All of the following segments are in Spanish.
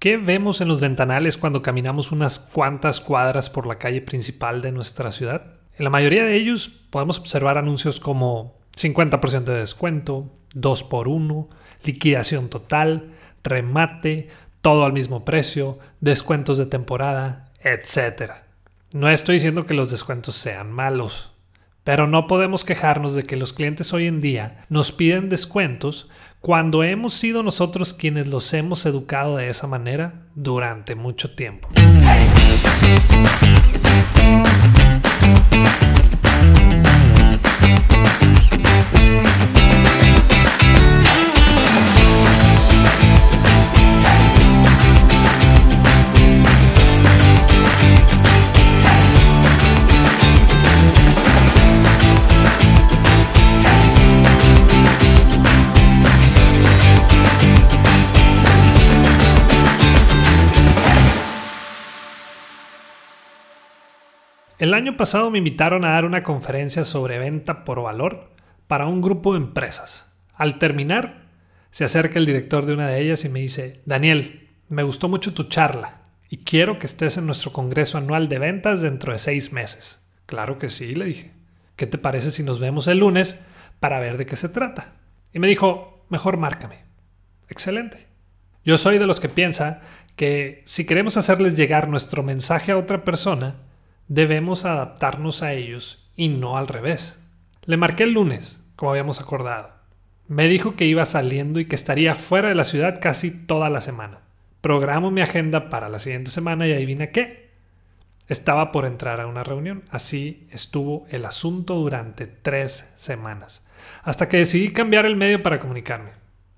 ¿Qué vemos en los ventanales cuando caminamos unas cuantas cuadras por la calle principal de nuestra ciudad? En la mayoría de ellos podemos observar anuncios como 50% de descuento, 2 por 1, liquidación total, remate, todo al mismo precio, descuentos de temporada, etc. No estoy diciendo que los descuentos sean malos, pero no podemos quejarnos de que los clientes hoy en día nos piden descuentos cuando hemos sido nosotros quienes los hemos educado de esa manera durante mucho tiempo. El año pasado me invitaron a dar una conferencia sobre venta por valor para un grupo de empresas. Al terminar, se acerca el director de una de ellas y me dice, Daniel, me gustó mucho tu charla y quiero que estés en nuestro Congreso Anual de Ventas dentro de seis meses. Claro que sí, le dije. ¿Qué te parece si nos vemos el lunes para ver de qué se trata? Y me dijo, mejor márcame. Excelente. Yo soy de los que piensa que si queremos hacerles llegar nuestro mensaje a otra persona, debemos adaptarnos a ellos y no al revés. Le marqué el lunes, como habíamos acordado. Me dijo que iba saliendo y que estaría fuera de la ciudad casi toda la semana. Programo mi agenda para la siguiente semana y adivina qué. Estaba por entrar a una reunión. Así estuvo el asunto durante tres semanas. Hasta que decidí cambiar el medio para comunicarme.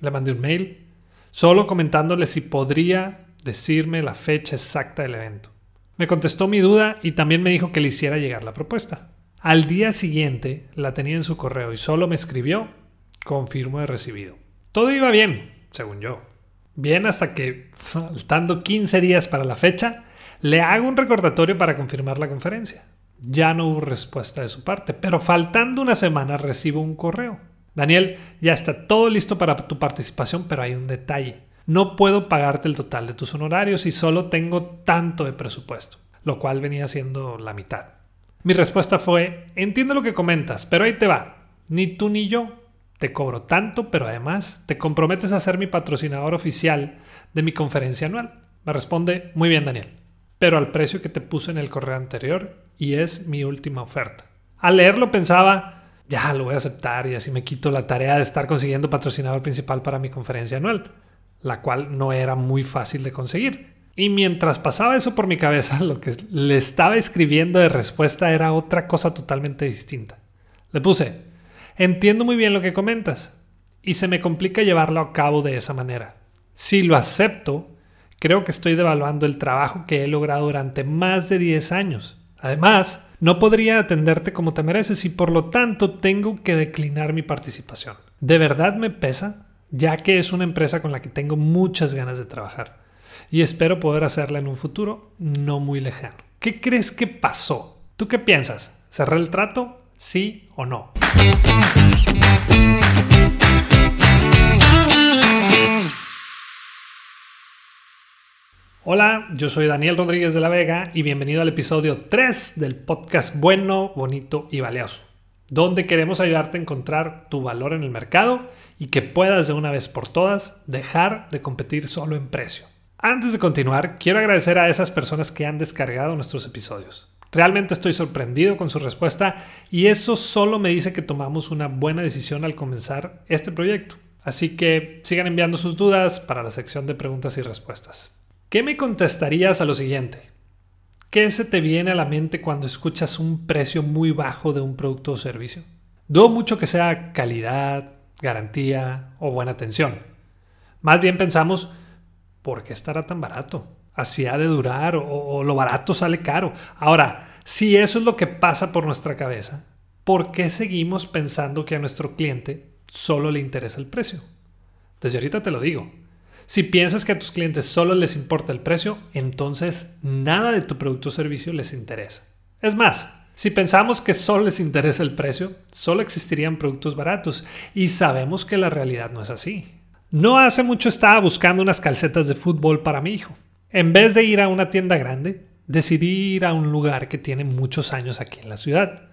Le mandé un mail, solo comentándole si podría decirme la fecha exacta del evento. Me contestó mi duda y también me dijo que le hiciera llegar la propuesta. Al día siguiente la tenía en su correo y solo me escribió, confirmo de recibido. Todo iba bien, según yo. Bien hasta que, faltando 15 días para la fecha, le hago un recordatorio para confirmar la conferencia. Ya no hubo respuesta de su parte, pero faltando una semana recibo un correo. Daniel, ya está todo listo para tu participación, pero hay un detalle no puedo pagarte el total de tus honorarios y solo tengo tanto de presupuesto, lo cual venía siendo la mitad. Mi respuesta fue, entiendo lo que comentas, pero ahí te va. Ni tú ni yo te cobro tanto, pero además te comprometes a ser mi patrocinador oficial de mi conferencia anual. Me responde, muy bien Daniel, pero al precio que te puse en el correo anterior y es mi última oferta. Al leerlo pensaba, ya lo voy a aceptar y así me quito la tarea de estar consiguiendo patrocinador principal para mi conferencia anual la cual no era muy fácil de conseguir. Y mientras pasaba eso por mi cabeza, lo que le estaba escribiendo de respuesta era otra cosa totalmente distinta. Le puse, entiendo muy bien lo que comentas, y se me complica llevarlo a cabo de esa manera. Si lo acepto, creo que estoy devaluando el trabajo que he logrado durante más de 10 años. Además, no podría atenderte como te mereces y por lo tanto tengo que declinar mi participación. ¿De verdad me pesa? Ya que es una empresa con la que tengo muchas ganas de trabajar y espero poder hacerla en un futuro no muy lejano. ¿Qué crees que pasó? ¿Tú qué piensas? ¿Cerré el trato? ¿Sí o no? Hola, yo soy Daniel Rodríguez de la Vega y bienvenido al episodio 3 del podcast Bueno, Bonito y Valioso donde queremos ayudarte a encontrar tu valor en el mercado y que puedas de una vez por todas dejar de competir solo en precio. Antes de continuar, quiero agradecer a esas personas que han descargado nuestros episodios. Realmente estoy sorprendido con su respuesta y eso solo me dice que tomamos una buena decisión al comenzar este proyecto. Así que sigan enviando sus dudas para la sección de preguntas y respuestas. ¿Qué me contestarías a lo siguiente? ¿Qué se te viene a la mente cuando escuchas un precio muy bajo de un producto o servicio? Dudo mucho que sea calidad, garantía o buena atención. Más bien pensamos, ¿por qué estará tan barato? Así ha de durar o, o lo barato sale caro. Ahora, si eso es lo que pasa por nuestra cabeza, ¿por qué seguimos pensando que a nuestro cliente solo le interesa el precio? Desde ahorita te lo digo. Si piensas que a tus clientes solo les importa el precio, entonces nada de tu producto o servicio les interesa. Es más, si pensamos que solo les interesa el precio, solo existirían productos baratos y sabemos que la realidad no es así. No hace mucho estaba buscando unas calcetas de fútbol para mi hijo. En vez de ir a una tienda grande, decidí ir a un lugar que tiene muchos años aquí en la ciudad.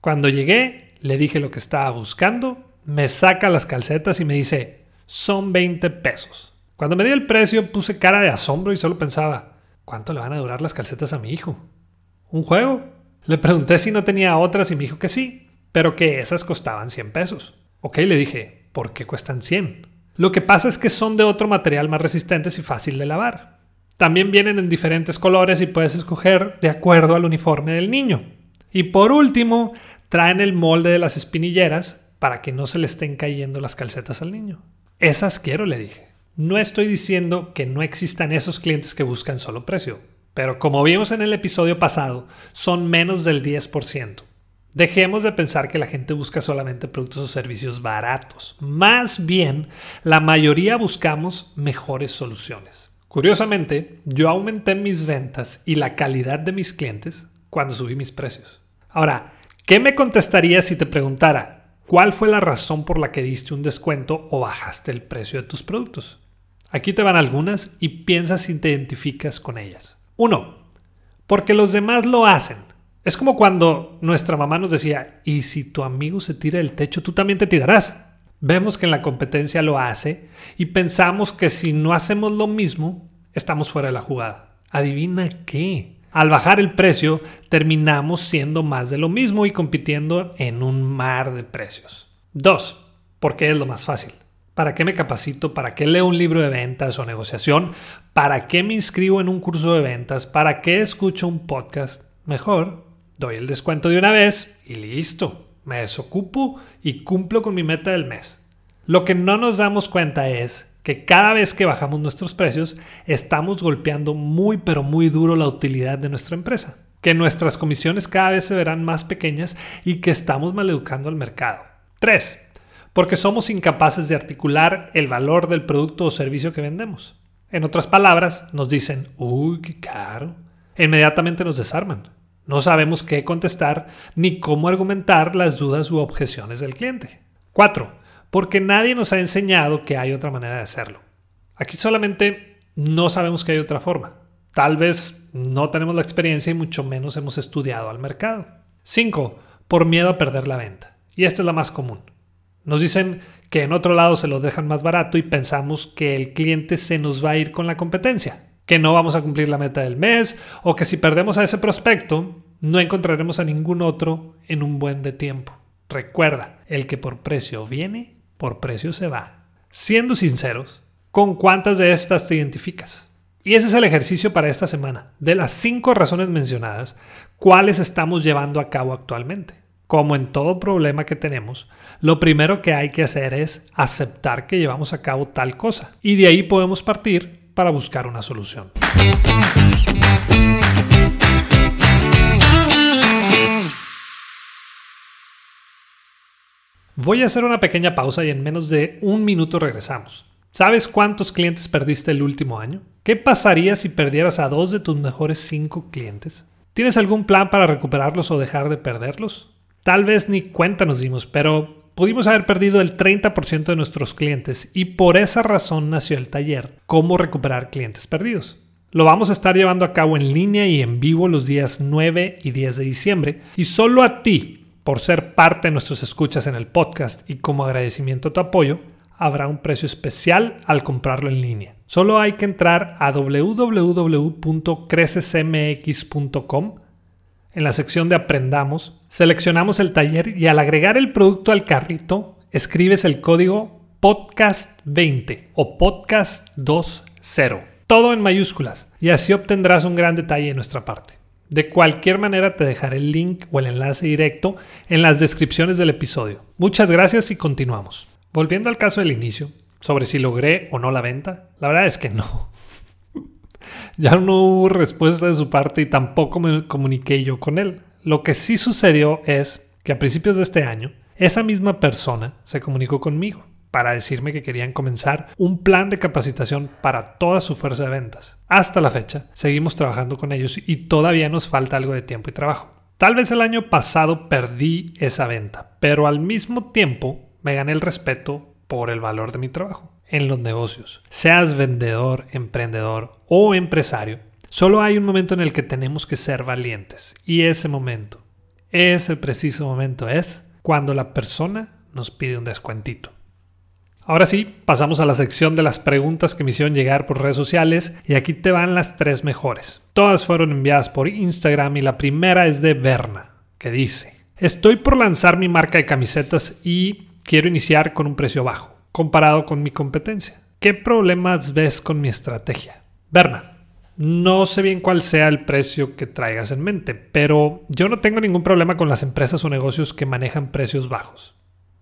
Cuando llegué, le dije lo que estaba buscando, me saca las calcetas y me dice, son 20 pesos. Cuando me dio el precio puse cara de asombro y solo pensaba, ¿cuánto le van a durar las calcetas a mi hijo? ¿Un juego? Le pregunté si no tenía otras y me dijo que sí, pero que esas costaban 100 pesos. Ok, le dije, ¿por qué cuestan 100? Lo que pasa es que son de otro material más resistentes y fácil de lavar. También vienen en diferentes colores y puedes escoger de acuerdo al uniforme del niño. Y por último, traen el molde de las espinilleras para que no se le estén cayendo las calcetas al niño. Esas quiero, le dije. No estoy diciendo que no existan esos clientes que buscan solo precio, pero como vimos en el episodio pasado, son menos del 10%. Dejemos de pensar que la gente busca solamente productos o servicios baratos. Más bien, la mayoría buscamos mejores soluciones. Curiosamente, yo aumenté mis ventas y la calidad de mis clientes cuando subí mis precios. Ahora, ¿qué me contestarías si te preguntara cuál fue la razón por la que diste un descuento o bajaste el precio de tus productos? Aquí te van algunas y piensa si te identificas con ellas. 1. Porque los demás lo hacen. Es como cuando nuestra mamá nos decía, y si tu amigo se tira del techo, tú también te tirarás. Vemos que en la competencia lo hace y pensamos que si no hacemos lo mismo, estamos fuera de la jugada. Adivina qué. Al bajar el precio, terminamos siendo más de lo mismo y compitiendo en un mar de precios. 2. Porque es lo más fácil. ¿Para qué me capacito? ¿Para qué leo un libro de ventas o negociación? ¿Para qué me inscribo en un curso de ventas? ¿Para qué escucho un podcast? Mejor, doy el descuento de una vez y listo. Me desocupo y cumplo con mi meta del mes. Lo que no nos damos cuenta es que cada vez que bajamos nuestros precios estamos golpeando muy pero muy duro la utilidad de nuestra empresa, que nuestras comisiones cada vez se verán más pequeñas y que estamos maleducando al mercado. 3 porque somos incapaces de articular el valor del producto o servicio que vendemos. En otras palabras, nos dicen, uy, qué caro. Inmediatamente nos desarman. No sabemos qué contestar ni cómo argumentar las dudas u objeciones del cliente. 4. Porque nadie nos ha enseñado que hay otra manera de hacerlo. Aquí solamente no sabemos que hay otra forma. Tal vez no tenemos la experiencia y mucho menos hemos estudiado al mercado. 5. Por miedo a perder la venta. Y esta es la más común. Nos dicen que en otro lado se lo dejan más barato y pensamos que el cliente se nos va a ir con la competencia, que no vamos a cumplir la meta del mes o que si perdemos a ese prospecto no encontraremos a ningún otro en un buen de tiempo. Recuerda, el que por precio viene, por precio se va. Siendo sinceros, ¿con cuántas de estas te identificas? Y ese es el ejercicio para esta semana. De las cinco razones mencionadas, ¿cuáles estamos llevando a cabo actualmente? Como en todo problema que tenemos, lo primero que hay que hacer es aceptar que llevamos a cabo tal cosa y de ahí podemos partir para buscar una solución. Voy a hacer una pequeña pausa y en menos de un minuto regresamos. ¿Sabes cuántos clientes perdiste el último año? ¿Qué pasaría si perdieras a dos de tus mejores cinco clientes? ¿Tienes algún plan para recuperarlos o dejar de perderlos? Tal vez ni cuenta nos dimos, pero pudimos haber perdido el 30% de nuestros clientes y por esa razón nació el taller, cómo recuperar clientes perdidos. Lo vamos a estar llevando a cabo en línea y en vivo los días 9 y 10 de diciembre y solo a ti, por ser parte de nuestros escuchas en el podcast y como agradecimiento a tu apoyo, habrá un precio especial al comprarlo en línea. Solo hay que entrar a www.crecesmx.com en la sección de Aprendamos, seleccionamos el taller y al agregar el producto al carrito, escribes el código podcast20 o podcast20. Todo en mayúsculas y así obtendrás un gran detalle de nuestra parte. De cualquier manera te dejaré el link o el enlace directo en las descripciones del episodio. Muchas gracias y continuamos. Volviendo al caso del inicio, sobre si logré o no la venta, la verdad es que no. Ya no hubo respuesta de su parte y tampoco me comuniqué yo con él. Lo que sí sucedió es que a principios de este año, esa misma persona se comunicó conmigo para decirme que querían comenzar un plan de capacitación para toda su fuerza de ventas. Hasta la fecha, seguimos trabajando con ellos y todavía nos falta algo de tiempo y trabajo. Tal vez el año pasado perdí esa venta, pero al mismo tiempo me gané el respeto por el valor de mi trabajo. En los negocios, seas vendedor, emprendedor o empresario, solo hay un momento en el que tenemos que ser valientes. Y ese momento, ese preciso momento es cuando la persona nos pide un descuentito. Ahora sí, pasamos a la sección de las preguntas que me hicieron llegar por redes sociales y aquí te van las tres mejores. Todas fueron enviadas por Instagram y la primera es de Berna, que dice, estoy por lanzar mi marca de camisetas y quiero iniciar con un precio bajo, comparado con mi competencia. ¿Qué problemas ves con mi estrategia? Berna, no sé bien cuál sea el precio que traigas en mente, pero yo no tengo ningún problema con las empresas o negocios que manejan precios bajos.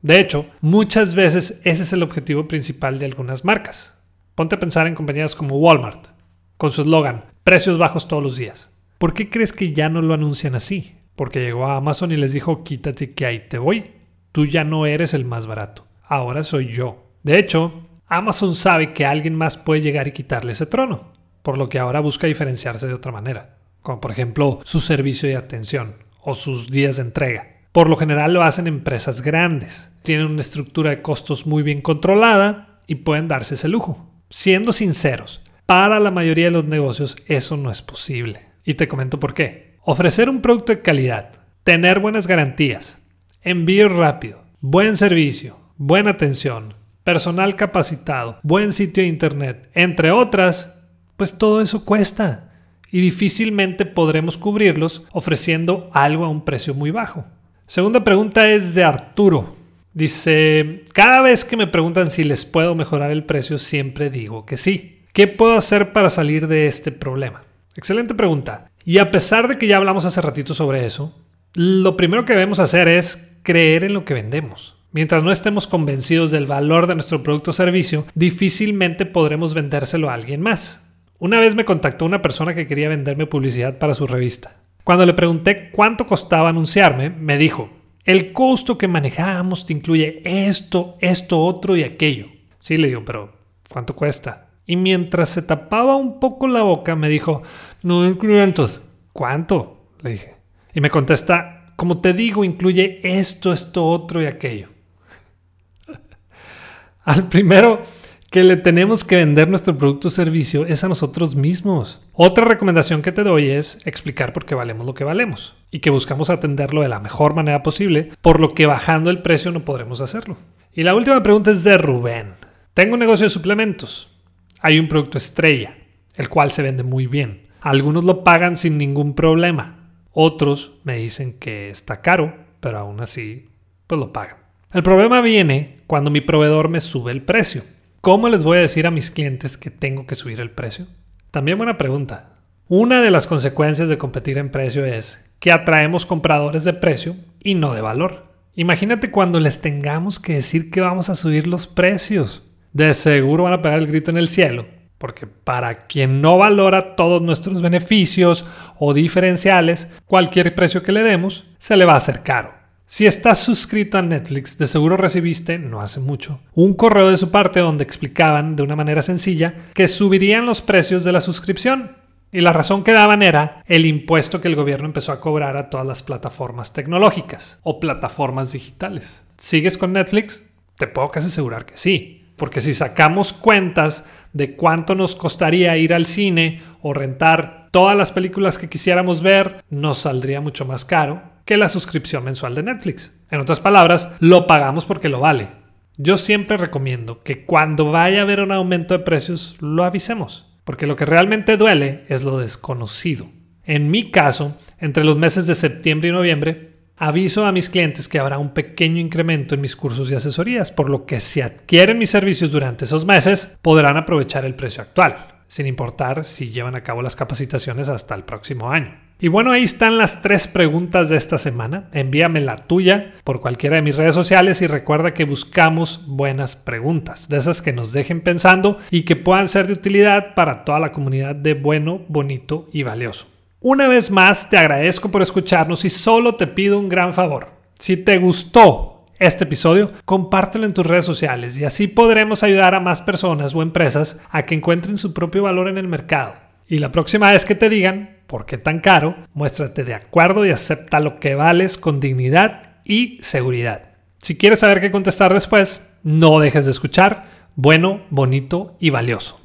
De hecho, muchas veces ese es el objetivo principal de algunas marcas. Ponte a pensar en compañías como Walmart, con su eslogan, precios bajos todos los días. ¿Por qué crees que ya no lo anuncian así? Porque llegó a Amazon y les dijo, quítate que ahí te voy. Tú ya no eres el más barato. Ahora soy yo. De hecho, Amazon sabe que alguien más puede llegar y quitarle ese trono, por lo que ahora busca diferenciarse de otra manera, como por ejemplo su servicio de atención o sus días de entrega. Por lo general lo hacen empresas grandes. Tienen una estructura de costos muy bien controlada y pueden darse ese lujo. Siendo sinceros, para la mayoría de los negocios eso no es posible. Y te comento por qué. Ofrecer un producto de calidad, tener buenas garantías, envío rápido, buen servicio, buena atención, personal capacitado, buen sitio de internet, entre otras, pues todo eso cuesta y difícilmente podremos cubrirlos ofreciendo algo a un precio muy bajo. Segunda pregunta es de Arturo. Dice, cada vez que me preguntan si les puedo mejorar el precio, siempre digo que sí. ¿Qué puedo hacer para salir de este problema? Excelente pregunta. Y a pesar de que ya hablamos hace ratito sobre eso, lo primero que debemos hacer es creer en lo que vendemos. Mientras no estemos convencidos del valor de nuestro producto o servicio, difícilmente podremos vendérselo a alguien más. Una vez me contactó una persona que quería venderme publicidad para su revista. Cuando le pregunté cuánto costaba anunciarme, me dijo, el costo que manejamos te incluye esto, esto, otro y aquello. Sí, le digo, pero ¿cuánto cuesta? Y mientras se tapaba un poco la boca, me dijo, 9.500. ¿Cuánto? Le dije. Y me contesta, como te digo, incluye esto, esto, otro y aquello. Al primero que le tenemos que vender nuestro producto o servicio es a nosotros mismos. Otra recomendación que te doy es explicar por qué valemos lo que valemos y que buscamos atenderlo de la mejor manera posible, por lo que bajando el precio no podremos hacerlo. Y la última pregunta es de Rubén. Tengo un negocio de suplementos. Hay un producto estrella, el cual se vende muy bien. Algunos lo pagan sin ningún problema. Otros me dicen que está caro, pero aún así, pues lo pagan. El problema viene cuando mi proveedor me sube el precio. ¿Cómo les voy a decir a mis clientes que tengo que subir el precio? También buena pregunta. Una de las consecuencias de competir en precio es que atraemos compradores de precio y no de valor. Imagínate cuando les tengamos que decir que vamos a subir los precios. De seguro van a pegar el grito en el cielo, porque para quien no valora todos nuestros beneficios o diferenciales, cualquier precio que le demos se le va a hacer caro. Si estás suscrito a Netflix, de seguro recibiste, no hace mucho, un correo de su parte donde explicaban de una manera sencilla que subirían los precios de la suscripción. Y la razón que daban era el impuesto que el gobierno empezó a cobrar a todas las plataformas tecnológicas o plataformas digitales. ¿Sigues con Netflix? Te puedo casi asegurar que sí. Porque si sacamos cuentas de cuánto nos costaría ir al cine o rentar todas las películas que quisiéramos ver, nos saldría mucho más caro que la suscripción mensual de Netflix. En otras palabras, lo pagamos porque lo vale. Yo siempre recomiendo que cuando vaya a haber un aumento de precios, lo avisemos, porque lo que realmente duele es lo desconocido. En mi caso, entre los meses de septiembre y noviembre, aviso a mis clientes que habrá un pequeño incremento en mis cursos y asesorías, por lo que si adquieren mis servicios durante esos meses, podrán aprovechar el precio actual, sin importar si llevan a cabo las capacitaciones hasta el próximo año. Y bueno, ahí están las tres preguntas de esta semana. Envíame la tuya por cualquiera de mis redes sociales y recuerda que buscamos buenas preguntas, de esas que nos dejen pensando y que puedan ser de utilidad para toda la comunidad de bueno, bonito y valioso. Una vez más, te agradezco por escucharnos y solo te pido un gran favor. Si te gustó este episodio, compártelo en tus redes sociales y así podremos ayudar a más personas o empresas a que encuentren su propio valor en el mercado. Y la próxima vez que te digan, por qué tan caro, muéstrate de acuerdo y acepta lo que vales con dignidad y seguridad. Si quieres saber qué contestar después, no dejes de escuchar bueno, bonito y valioso.